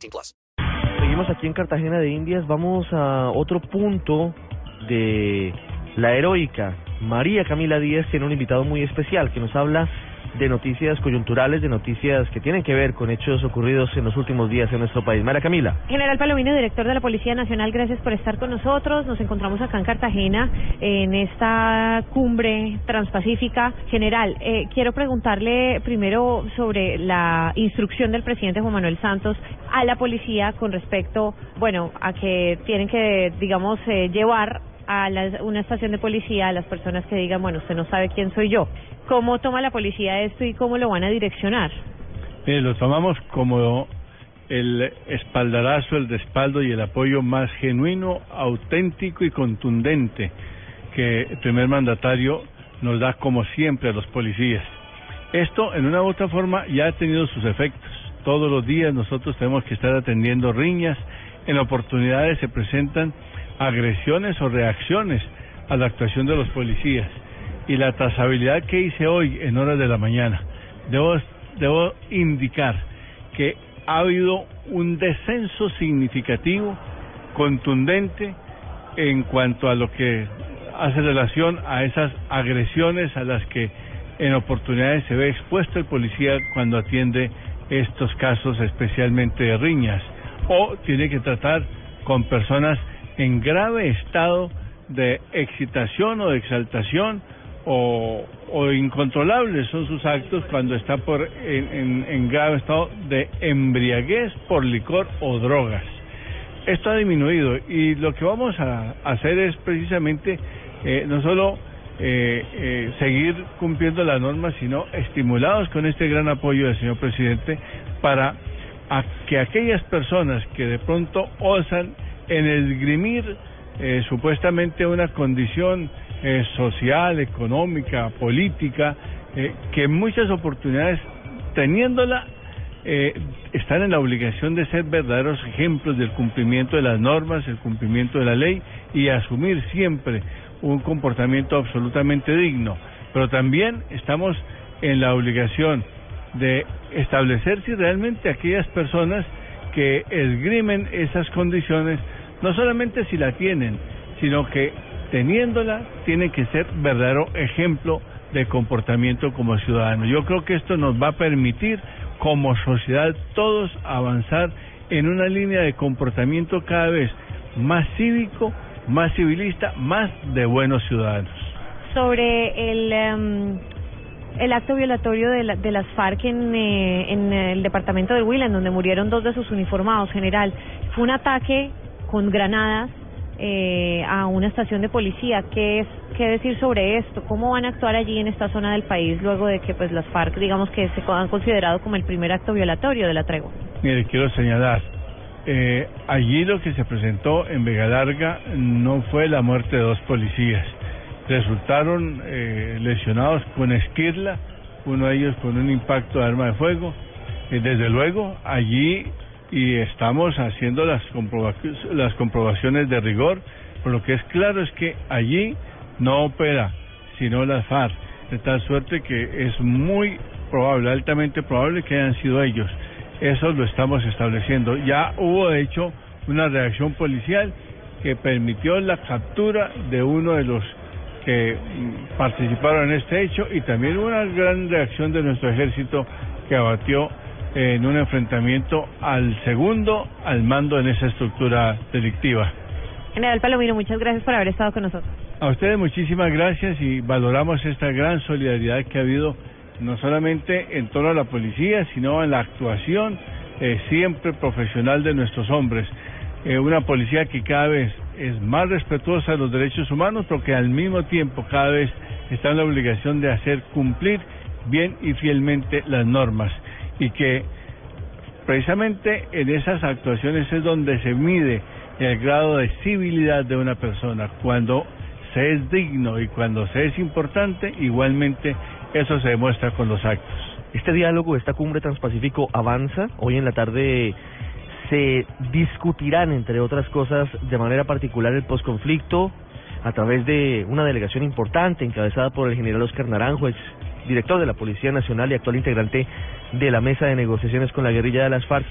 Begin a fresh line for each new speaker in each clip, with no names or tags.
18 plus.
Seguimos aquí en Cartagena de Indias. Vamos a otro punto de la heroica. María Camila Díaz tiene un invitado muy especial que nos habla de noticias coyunturales, de noticias que tienen que ver con hechos ocurridos en los últimos días en nuestro país. María Camila.
General Palomino, director de la Policía Nacional, gracias por estar con nosotros. Nos encontramos acá en Cartagena en esta cumbre transpacífica. General, eh, quiero preguntarle primero sobre la instrucción del presidente Juan Manuel Santos a la policía con respecto, bueno, a que tienen que, digamos, eh, llevar a la- una estación de policía a las personas que digan, bueno, usted no sabe quién soy yo. ¿Cómo toma la policía esto y cómo lo van a direccionar?
Mire, lo tomamos como el espaldarazo, el respaldo y el apoyo más genuino, auténtico y contundente que el primer mandatario nos da como siempre a los policías. Esto, en una u otra forma, ya ha tenido sus efectos. Todos los días nosotros tenemos que estar atendiendo riñas. En oportunidades se presentan agresiones o reacciones a la actuación de los policías. Y la trazabilidad que hice hoy en horas de la mañana, debo, debo indicar que ha habido un descenso significativo, contundente, en cuanto a lo que hace relación a esas agresiones a las que en oportunidades se ve expuesto el policía cuando atiende estos casos, especialmente de riñas, o tiene que tratar con personas en grave estado de excitación o de exaltación o, o incontrolables son sus actos cuando está por en, en- grave estado de embriaguez por licor o drogas. Esto ha disminuido y lo que vamos a hacer es precisamente eh, no solo eh, eh, seguir cumpliendo las normas, sino estimulados con este gran apoyo del señor presidente para a que aquellas personas que de pronto osan en esgrimir eh, supuestamente una condición eh, social, económica, política, eh, que muchas oportunidades teniéndola eh, están en la obligación de ser verdaderos ejemplos del cumplimiento de las normas, el cumplimiento de la ley y asumir siempre un comportamiento absolutamente digno. Pero también estamos en la obligación de establecer si realmente aquellas personas que esgrimen esas condiciones, no solamente si la tienen, sino que teniéndola tiene que ser verdadero ejemplo de comportamiento como ciudadano. Yo creo que esto nos va a permitir como sociedad todos avanzar en una línea de comportamiento cada vez más cívico, más civilista, más de buenos ciudadanos.
sobre el em, el acto violatorio de, la- de las FARC en, eh, en el departamento de Huila, en donde murieron dos de sus uniformados, general. Fue un ataque con granadas eh, a una estación de policía. ¿Qué es qué decir sobre esto? ¿Cómo van a actuar allí en esta zona del país luego de que pues las FARC, digamos que se han considerado como el primer acto violatorio de la tregua?
Mire, quiero señalar, eh, allí lo que se presentó en Vega Larga no fue la muerte de dos policías. Resultaron eh, lesionados con esquirla, uno de ellos con un impacto de arma de fuego. Eh, desde luego, allí y estamos haciendo las, las comprobaciones de rigor, por lo que es claro es que allí no opera, sino las FARC, de tal suerte que es muy probable, altamente probable que hayan sido ellos. Eso lo estamos estableciendo. Ya hubo, de hecho, una reacción policial que permitió la captura de uno de los que mm, participaron en este hecho y también una gran reacción de nuestro ejército que abatió en un enfrentamiento al segundo al mando en esa estructura delictiva.
General Palomino, muchas gracias por haber estado con nosotros.
A ustedes muchísimas gracias y valoramos esta gran solidaridad que ha habido no solamente en torno a la policía, sino en la actuación eh, siempre profesional de nuestros hombres. Eh, una policía que cada vez es más respetuosa de los derechos humanos, pero que al mismo tiempo cada vez está en la obligación de hacer cumplir bien y fielmente las normas y que precisamente en esas actuaciones es donde se mide el grado de civilidad de una persona. Cuando se es digno y cuando se es importante, igualmente eso se demuestra con los actos.
Este diálogo, esta cumbre transpacífico avanza. Hoy en la tarde se discutirán, entre otras cosas, de manera particular el posconflicto a través de una delegación importante encabezada por el general Oscar Naranjo, director de la Policía Nacional y actual integrante de la mesa de negociaciones con la guerrilla de las FARC.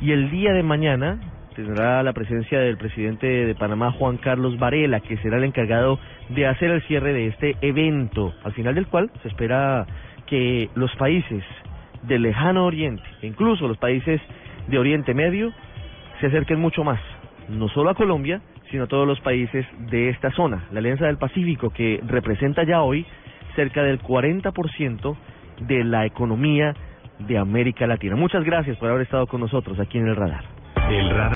Y el día de mañana tendrá la presencia del presidente de Panamá, Juan Carlos Varela, que será el encargado de hacer el cierre de este evento, al final del cual se espera que los países del lejano oriente, incluso los países de Oriente Medio, se acerquen mucho más, no solo a Colombia, sino a todos los países de esta zona, la Alianza del Pacífico, que representa ya hoy cerca del 40% de la economía de América Latina. Muchas gracias por haber estado con nosotros aquí en el radar.
El radar.